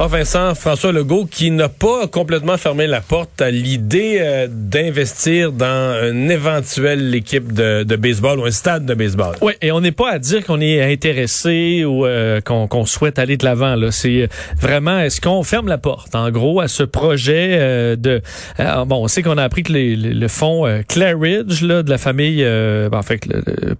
Ah, Vincent, François Legault, qui n'a pas complètement fermé la porte à l'idée euh, d'investir dans une éventuelle équipe de, baseball ou un stade de baseball. Oui, et on n'est pas à dire qu'on est intéressé ou euh, qu'on souhaite aller de l'avant. C'est vraiment est-ce qu'on ferme la porte, en gros, à ce projet euh, de. bon, on sait qu'on a appris que les, le fonds Claridge là de la famille, ben, en fait,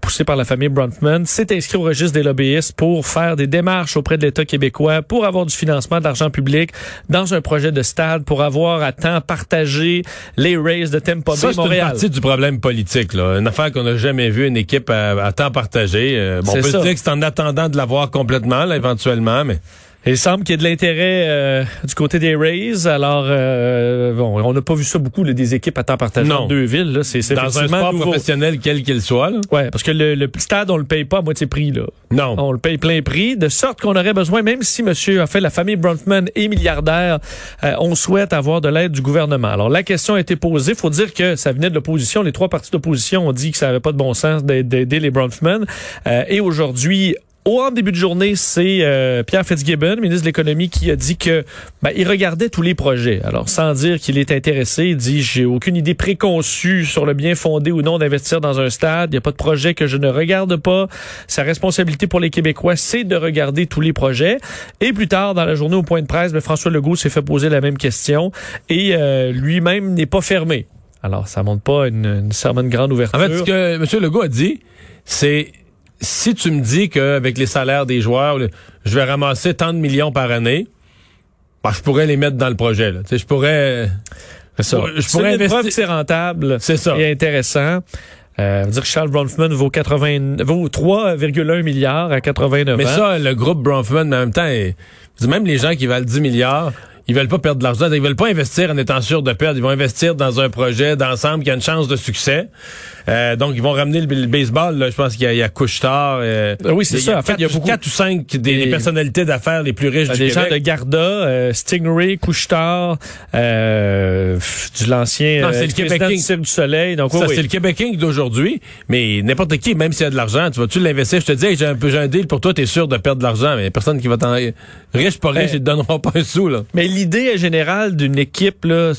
poussé par la famille Bronfman, s'est inscrit au registre des lobbyistes pour faire des démarches auprès de l'État québécois pour avoir du financement d'argent public dans un projet de stade pour avoir à temps partagé les Rays de Tampa Bay, Ça, c'est une partie du problème politique. Là. Une affaire qu'on n'a jamais vu, une équipe à, temps partagé. Euh, bon, on peut se dire que c'est en attendant de l'avoir complètement, là, éventuellement, mais... Il semble qu'il y ait de l'intérêt euh, du côté des Rays. Alors, euh, bon, on n'a pas vu ça beaucoup là, des équipes à temps partagé dans deux villes. Là. C'est, dans un sport professionnel quel qu'il soit. Là. Ouais, parce que le, le, stade, on le paye pas à moitié prix. Là. Non. On le paye plein prix, de sorte qu'on aurait besoin, même si monsieur a fait la famille Bronfman est milliardaire, euh, on souhaite avoir de l'aide du gouvernement. Alors, la question a été posée. faut dire que ça venait de l'opposition. Les trois partis d'opposition ont dit que ça n'avait pas de bon sens d'aider les Bronfman. et aujourd'hui, au début de journée, c'est euh, Pierre Fitzgibbon, ministre de l'économie, qui a dit que ben, il regardait tous les projets. Alors, sans dire qu'il est intéressé, il dit j'ai aucune idée préconçue sur le bien fondé ou non d'investir dans un stade. Il n'y a pas de projet que je ne regarde pas. Sa responsabilité pour les Québécois, c'est de regarder tous les projets. Et plus tard, dans la journée au point de presse, ben, François Legault s'est fait poser la même question et euh, lui-même n'est pas fermé. Alors, ça montre pas une, une, une grande ouverture. En fait, ce que M. Legault a dit, c'est si tu me dis qu'avec les salaires des joueurs, je vais ramasser tant de millions par année, ben, je pourrais les mettre dans le projet. Là. Je pourrais... Ça. Je pourrais investir. que c'est rentable c'est ça. et intéressant. Euh, dire que Charles Bronfman vaut, 80, vaut 3,1 milliards à 89 Mais ans. Mais ça, le groupe Bronfman, en même temps, même les gens qui valent 10 milliards, ils veulent pas perdre de l'argent. Ils veulent pas investir en étant sûrs de perdre. Ils vont investir dans un projet d'ensemble qui a une chance de succès. Euh, donc, ils vont ramener le, baseball. Là, je pense qu'il y a, il y a Couchetard. Euh, euh oui, c'est ça. En fait, il y a beaucoup... quatre ou cinq des, des personnalités d'affaires les plus riches du des Québec. gens de Garda, euh, Stingray, Couchetard, euh, du l'ancien non, c'est le Québec King. du Soleil. Donc, ça, oui, c'est le Québec King d'aujourd'hui. Mais n'importe qui, même s'il y a de l'argent, tu vas-tu l'investir? Je te dis, hey, j'ai un peu, j'ai un deal pour toi, t'es sûr de perdre de l'argent. Mais personne qui va t'en, riche pas riche, ils te donneront pas un sou, là. Mais l'idée générale d'une équipe, là,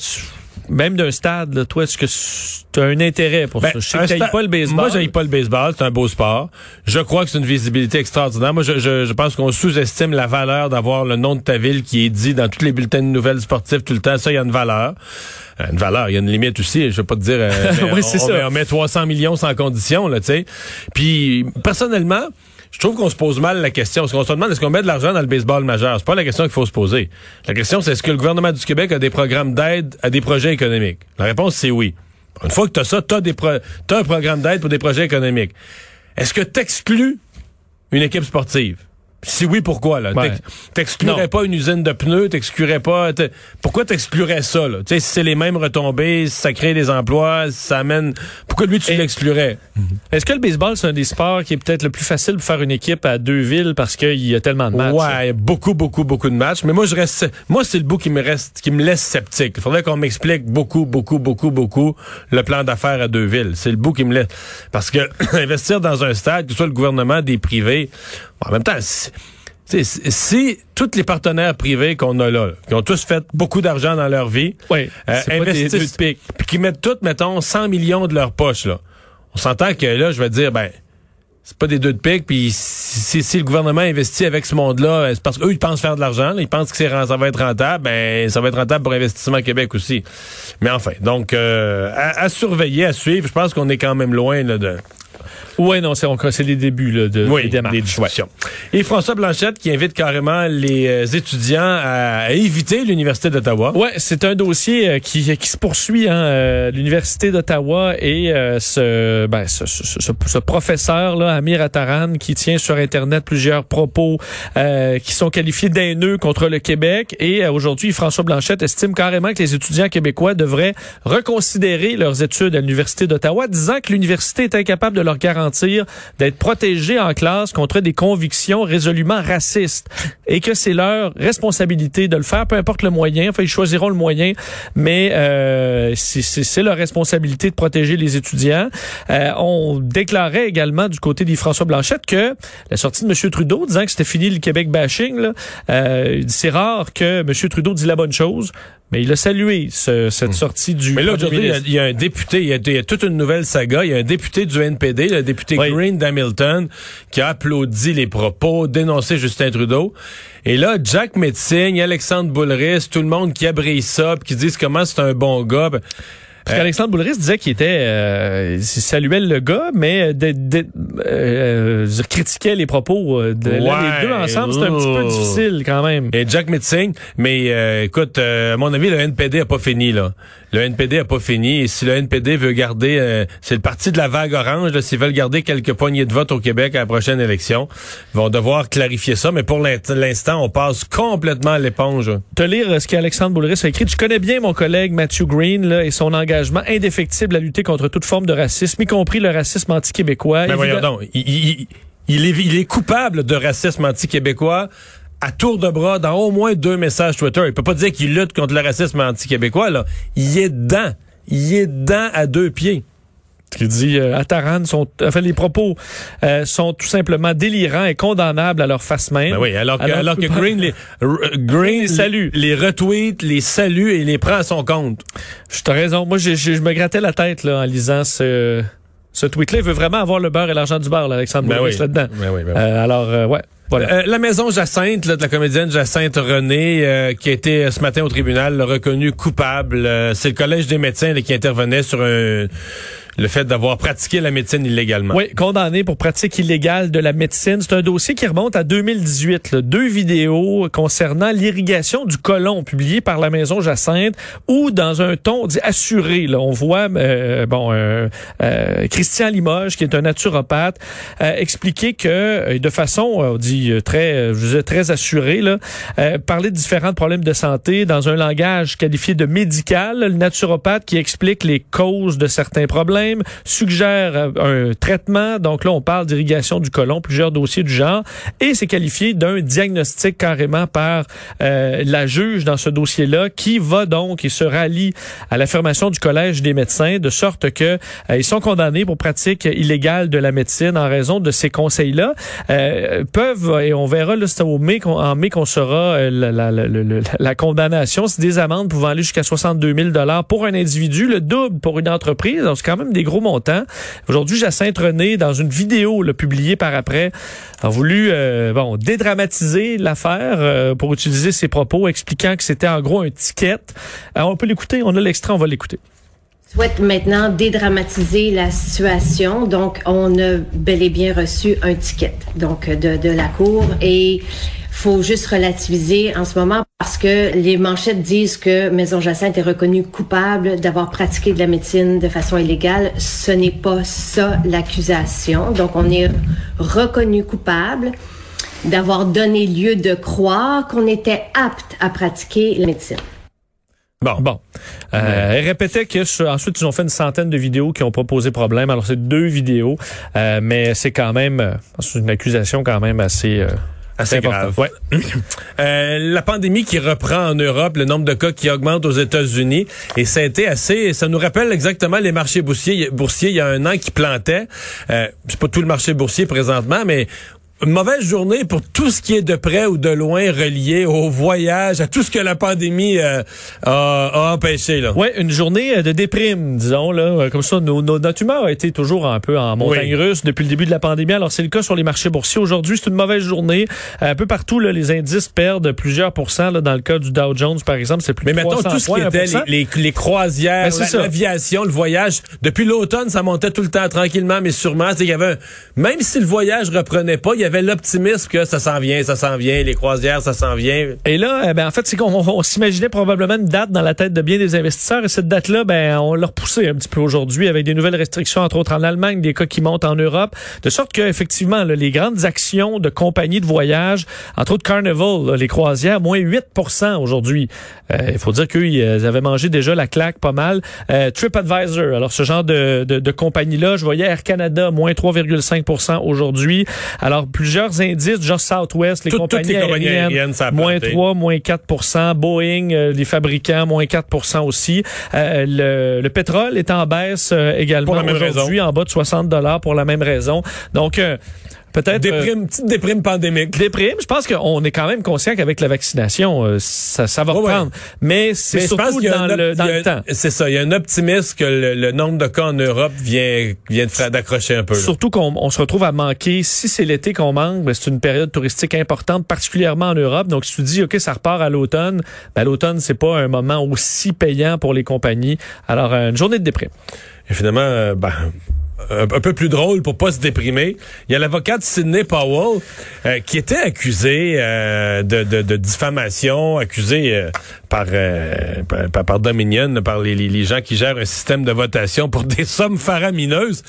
même d'un stade, là, toi, est-ce que tu as un intérêt pour ben, ça? Je sais que pas le baseball. Moi, j'aille pas le baseball. C'est un beau sport. Je crois que c'est une visibilité extraordinaire. Moi, je, je, je pense qu'on sous-estime la valeur d'avoir le nom de ta ville qui est dit dans tous les bulletins de nouvelles sportives tout le temps. Ça, il y a une valeur. Euh, une valeur. Il y a une limite aussi. Je vais pas te dire, euh, oui, c'est ça. Met, on met 300 millions sans condition, là, tu sais. Puis, personnellement, je trouve qu'on se pose mal la question. Parce qu'on se demande est-ce qu'on met de l'argent dans le baseball majeur? C'est pas la question qu'il faut se poser. La question, c'est est-ce que le gouvernement du Québec a des programmes d'aide à des projets économiques? La réponse, c'est oui. Une fois que tu as ça, tu as, as, un programme d'aide pour des projets économiques. Est-ce que tu exclus une équipe sportive? Si oui, pourquoi là? Ouais. T'exclurais pas une usine de pneus, t'exclurais pas. Pourquoi t'exclurais ça là? Tu sais, si c'est les mêmes retombées, si ça crée des emplois, si ça amène. Pourquoi lui tu l'exclurais? Est-ce que le baseball c'est un des sports qui est peut-être le plus facile pour faire une équipe à deux villes parce qu'il y a tellement de matchs? Ouais, beaucoup, beaucoup, beaucoup de matchs. Mais moi je reste, moi c'est le bout qui me reste, qui me laisse sceptique. Il faudrait qu'on m'explique beaucoup, beaucoup, beaucoup, beaucoup le plan d'affaires à deux villes. C'est le bout qui me laisse parce que investir dans un stade, que ce soit le gouvernement, des privés, en même temps. Si, si tous les partenaires privés qu'on a là, qui ont tous fait beaucoup d'argent dans leur vie, oui, euh, investissent, puis qui mettent tous, mettons, 100 millions de leur poche, là, on s'entend que là, je vais dire, ben, c'est pas des deux de pique, puis si, si, le gouvernement investit avec ce monde-là, c'est parce qu'eux, ils pensent faire de l'argent, ils pensent que ça va être rentable, ben, ça va être rentable pour Investissement Québec aussi. Mais enfin, donc, euh, à, à, surveiller, à suivre, je pense qu'on est quand même loin là, de oui, non, c'est les débuts là, de, oui, des démarches. Des discussions. Et François Blanchette qui invite carrément les euh, étudiants à éviter l'Université d'Ottawa. Oui, c'est un dossier euh, qui, qui se poursuit. Hein, euh, L'Université d'Ottawa et ce, ben, ce, ce, ce, professeur, là, Amir Attaran, qui tient sur Internet plusieurs propos qui sont qualifiés d'haineux contre le Québec. Et aujourd'hui, François Blanchette estime carrément que les étudiants québécois devraient reconsidérer leurs études à l'Université d'Ottawa, disant que l'université est incapable de leur leur garantir d'être protégés en classe contre des convictions résolument racistes et que c'est leur responsabilité de le faire, peu importe le moyen. Enfin, ils choisiront le moyen, mais euh, c'est leur responsabilité de protéger les étudiants. Euh, on déclarait également du côté des François Blanchette que la sortie de M. Trudeau disant que c'était fini le Québec bashing, euh, c'est rare que M. Trudeau dit la bonne chose. Mais il a salué cette hmm. sortie du. Mais là, aujourd'hui, il, y a un député, il y, a, toute une nouvelle saga. Il y a un député du NPD, le député Green d'Hamilton, qui a applaudi les propos, dénoncé Justin Trudeau. Et là, Jack Metzing, Alexandre Boulris, tout le monde qui abrille ça, qui disent comment c'est un bon gars. Ben, parce qu'Alexandre Boulris disait qu'il était, euh, saluait le gars, mais de, de, euh, critiquait les propos euh, de les deux ensemble. C'est un petit peu difficile quand même. Et Jack Mitzing, mais euh, écoute, à mon avis, le NPD a pas fini là. Le NPD a pas fini. Et si le NPD veut garder, c'est le parti de la vague orange. S'ils veulent garder quelques poignées de vote au Québec à la prochaine élection, ils vont devoir clarifier ça. Mais pour l'instant, on passe complètement à l'éponge. Te lire ce qu'Alexandre Boulris a écrit. Je connais bien mon collègue Matthew Green là, et son engagement indéfectible à lutter contre toute forme de racisme, y compris le racisme anti-québécois. Ben voyons donc, il, est, coupable de racisme anti-québécois à tour de bras dans au moins deux messages Twitter. Il peut pas dire qu'il lutte contre le racisme anti-québécois, là. Il est dedans. Il est dedans à deux pieds qui dit euh, Ataran sont enfin les propos euh, sont tout simplement délirants et condamnables à leur face même. Ben oui, alors que, alors, que Green les Green les salue, les, retweet, les salue et les prend à son compte. Je t'ai raison. Moi je, je, me grattais la tête là en lisant ce ce tweet-là. Il veut vraiment avoir le beurre et l'argent du beurre, là, Alexandre ben oui. là-dedans. Ben oui, ben oui. Euh, alors euh, ouais. Euh, la maison Jacinthe, là, de la comédienne Jacinthe René, euh, qui a été ce matin au tribunal reconnu coupable. c'est le collège des médecins qui intervenait sur un le fait d'avoir pratiqué la médecine illégalement. Oui, condamné pour pratique illégale de la médecine. C'est un dossier qui remonte à 2018. Deux vidéos concernant l'irrigation du colon publiées par la maison Jacinthe ou dans un ton dit assuré. Là, on voit euh, bon euh, euh, Christian Limoges, qui est un naturopathe, expliquer que de façon, on dit très, je disais, très assurée, là, parler de différents problèmes de santé dans un langage qualifié de médical. Le naturopathe qui explique les causes de certains problèmes suggère euh, un traitement. Donc là, on parle d'irrigation du côlon, plusieurs dossiers du genre. Et c'est qualifié d'un diagnostic carrément par euh, la juge dans ce dossier-là qui va donc et se rallie à l'affirmation du Collège des médecins de sorte que euh, ils sont condamnés pour pratique illégale de la médecine en raison de ces conseils-là. peuvent, et on verra là, c'est au mai, en mai qu'on saura la, la, la, la, condamnation. C'est des amendes pouvant aller jusqu'à 62 000 pour un individu, le double pour une entreprise. Gros montants. Aujourd'hui, Jacinthe René, dans une vidéo le publiée par après, a voulu euh, bon dédramatiser l'affaire euh, pour utiliser ses propos, expliquant que c'était en gros un ticket. Alors, on peut l'écouter, on a l'extrait, on va l'écouter souhaite maintenant dédramatiser la situation. Donc, on a bel et bien reçu un ticket donc de, de la Cour et faut juste relativiser en ce moment parce que les manchettes disent que Maison Jacinthe est reconnue coupable d'avoir pratiqué de la médecine de façon illégale. Ce n'est pas ça l'accusation. Donc, on est reconnu coupable d'avoir donné lieu de croire qu'on était apte à pratiquer la médecine. Bon. Bon. Euh, Elle répétait que ensuite ils ont fait une centaine de vidéos qui ont proposé problème. Alors c'est deux vidéos, euh, mais c'est quand même euh, une accusation quand même assez. Euh, assez grave. Ouais. euh, la pandémie qui reprend en Europe, le nombre de cas qui augmente aux États-Unis, et ça a été assez. Ça nous rappelle exactement les marchés boursiers. Boursiers, il y a un an qui plantaient. Euh, c'est pas tout le marché boursier présentement, mais une mauvaise journée pour tout ce qui est de près ou de loin relié au voyage, à tout ce que la pandémie euh, a, empêché. Là. Ouais, une journée euh, de déprime, disons là, euh, comme ça. Nos, notre humeur a été toujours un peu en montagne russe depuis le début de la pandémie. Alors c'est le cas sur les marchés boursiers. Aujourd'hui, c'est une mauvaise journée. Un peu partout, là, les indices perdent plusieurs pourcents. Là, dans le cas du Dow Jones, par exemple, c'est plus. Mais mettons tout ce qui était les, les, croisières, ben, l'aviation, le voyage. Depuis l'automne, ça montait tout le temps tranquillement, mais sûrement. Il y avait même si le voyage reprenait pas, il y avait l'optimisme que ça s'en vient, ça s'en vient, les croisières, ça s'en vient. Et là, eh ben, en fait, c'est qu'on on, s'imaginait probablement une date dans la tête de bien des investisseurs. Et cette date-là, ben, on l'a repoussée un petit peu aujourd'hui avec des nouvelles restrictions, entre autres en Allemagne, des cas qui montent en Europe. De sorte que, effectivement, là, les grandes actions de compagnies de voyage, entre autres Carnival, là, les croisières, moins 8% aujourd'hui. Euh, Il faut dire qu'ils avaient mangé déjà la claque pas mal. Euh, TripAdvisor, alors ce genre de, de, de compagnie-là, je voyais Air Canada, moins 3,5% aujourd'hui. Alors, plusieurs indices, genre Southwest, les compagnies, les compagnies aériennes, moins planté. 3, moins 4% Boeing, euh, les fabricants, moins 4% aussi. Euh, le, le pétrole est en baisse euh, également aujourd'hui, en bas de 60 dollars pour la même raison. Donc, euh, peut-être... euh, Déprime, petite déprime pandémique. déprime. Je pense qu'on est quand même conscient qu'avec la vaccination, euh, ça, ça va reprendre. Mais c'est surtout dans, le, dans a le temps. C'est ça. Il y a un optimisme que le, le nombre de cas en Europe vient, vient de faire d'accrocher un peu. là. Surtout qu'on on se retrouve à manquer. Si c'est l'été qu'on manque, ben, c'est une période touristique importante, particulièrement en Europe. Donc, si tu dis, OK, ça repart à l'automne, ben, l'automne, c'est pas un moment aussi payant pour les compagnies. Alors, euh, une journée de déprime. Et finalement, euh, ben, un, un peu plus drôle pour pas se déprimer. Il y a l'avocate Sidney Powell euh, qui était accusé euh, de, de, diffamation, accusé euh, par, euh, par, par- Dominion, par les, les gens qui gèrent un système de votation pour des sommes faramineuses.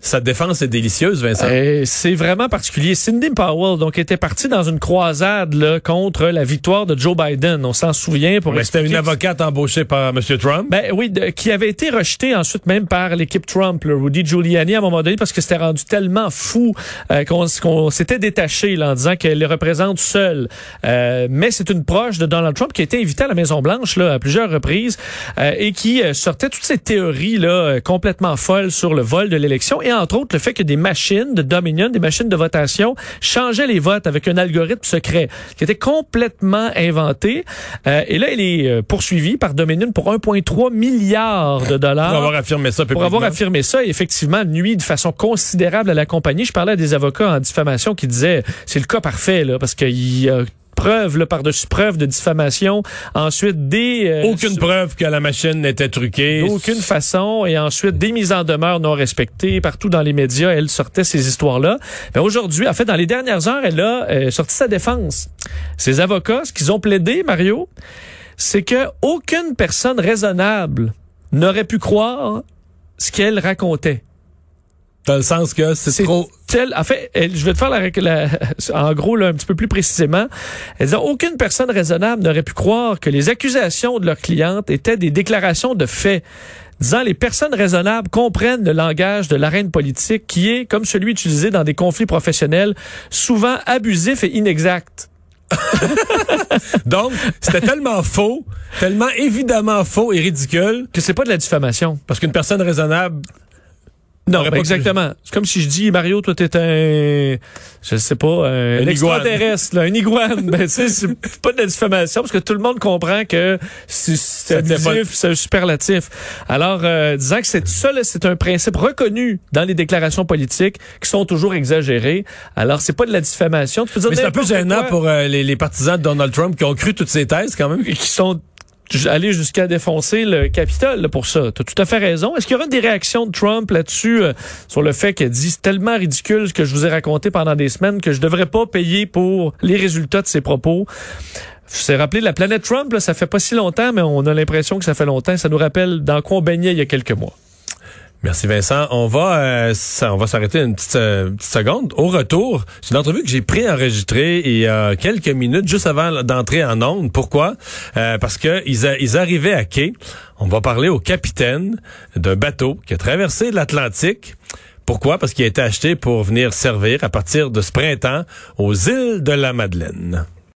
Sa défense est délicieuse, Vincent. C'est vraiment particulier. Cindy Powell, donc, était partie dans une croisade là, contre la victoire de Joe Biden. On s'en souvient pour Mais C'était une avocate embauchée par M. Trump. Ben oui, de- qui avait été rejeté ensuite même par l'équipe Trump, le Rudy Giuliani à un moment donné parce que c'était rendu tellement fou euh, qu'on s'était détaché là, en disant qu'elle les représente seule. Euh, mais c'est une proche de Donald Trump qui a été invitée à la Maison Blanche là à plusieurs reprises euh, et qui sortait toutes ces théories là complètement folles sur le vol de l'élection et entre autres le fait que des machines de Dominion, des machines de votation changeaient les votes avec un algorithme secret qui était complètement inventé. Euh, et là, il est euh, poursuivi par Dominion pour 1,3 milliard de dollars. Pour avoir affirmé ça Pour avoir affirmé ça, et effectivement, nuit de façon considérable à la compagnie. Je parlais à des avocats en diffamation qui disaient c'est le cas parfait, là, parce qu'il y a preuve, là, par-dessus preuve de diffamation. Ensuite, des... euh, Aucune sur- preuve que la machine n'était truquée. D'aucune façon. Et ensuite, des mises en demeure non respectées. Partout dans les médias, elle sortait ces histoires-là. Mais aujourd'hui, en fait, dans les dernières heures, elle a euh, sorti sa défense. Ses avocats, ce qu'ils ont plaidé, Mario, c'est que aucune personne raisonnable n'aurait pu croire ce qu'elle racontait. Dans le sens que c'est trop... tel, en fait, je vais te faire la, la- en gros là, un petit peu plus précisément. Elle disait aucune personne raisonnable n'aurait pu croire que les accusations de leur cliente étaient des déclarations de faits. Disant les personnes raisonnables comprennent le langage de l'arène politique qui est comme celui utilisé dans des conflits professionnels, souvent abusif et inexact. Donc, c'était tellement faux, tellement évidemment faux et ridicule, Que c'est pas de la diffamation. parce qu'une personne raisonnable... Non, ben pas exactement. C'est comme si je dis Mario, toi t'es un, je sais pas, un, Un extraterrestre, là, un iguane. ben tu sais, c'est pas de la diffamation parce que tout le monde comprend que c'est abusif, c'est un superlatif. Alors, euh, disant que c'est ça, c'est un principe reconnu dans les déclarations politiques qui sont toujours exagérées. Alors, c'est pas de la diffamation. Tu peux dire Mais c'est un peu gênant quoi. pour euh, les, les partisans de Donald Trump qui ont cru toutes ces thèses, quand même. qui sont allés jusqu'à défoncer le Capitole pour ça. Tu tout à fait raison. Est-ce qu'il y aura des réactions de Trump là-dessus euh, sur le fait qu'elle dit tellement ridicule ce que je vous ai raconté pendant des semaines que je devrais pas payer pour les résultats de ses propos? C'est rappelé la planète Trump, là, ça fait pas si longtemps, mais on a l'impression que ça fait longtemps. Ça nous rappelle dans quoi on baignait il y a quelques mois. Merci Vincent. On va euh, on va s'arrêter une petite, euh, petite seconde. Au retour, c'est une entrevue que j'ai préenregistrée il y a quelques minutes, juste avant d'entrer en onde. Pourquoi? Euh, parce que ils, a- ils arrivaient à quai. On va parler au capitaine d'un bateau qui a traversé l'Atlantique. Pourquoi? Parce qu'il a été acheté pour venir servir à partir de ce printemps aux îles de la Madeleine.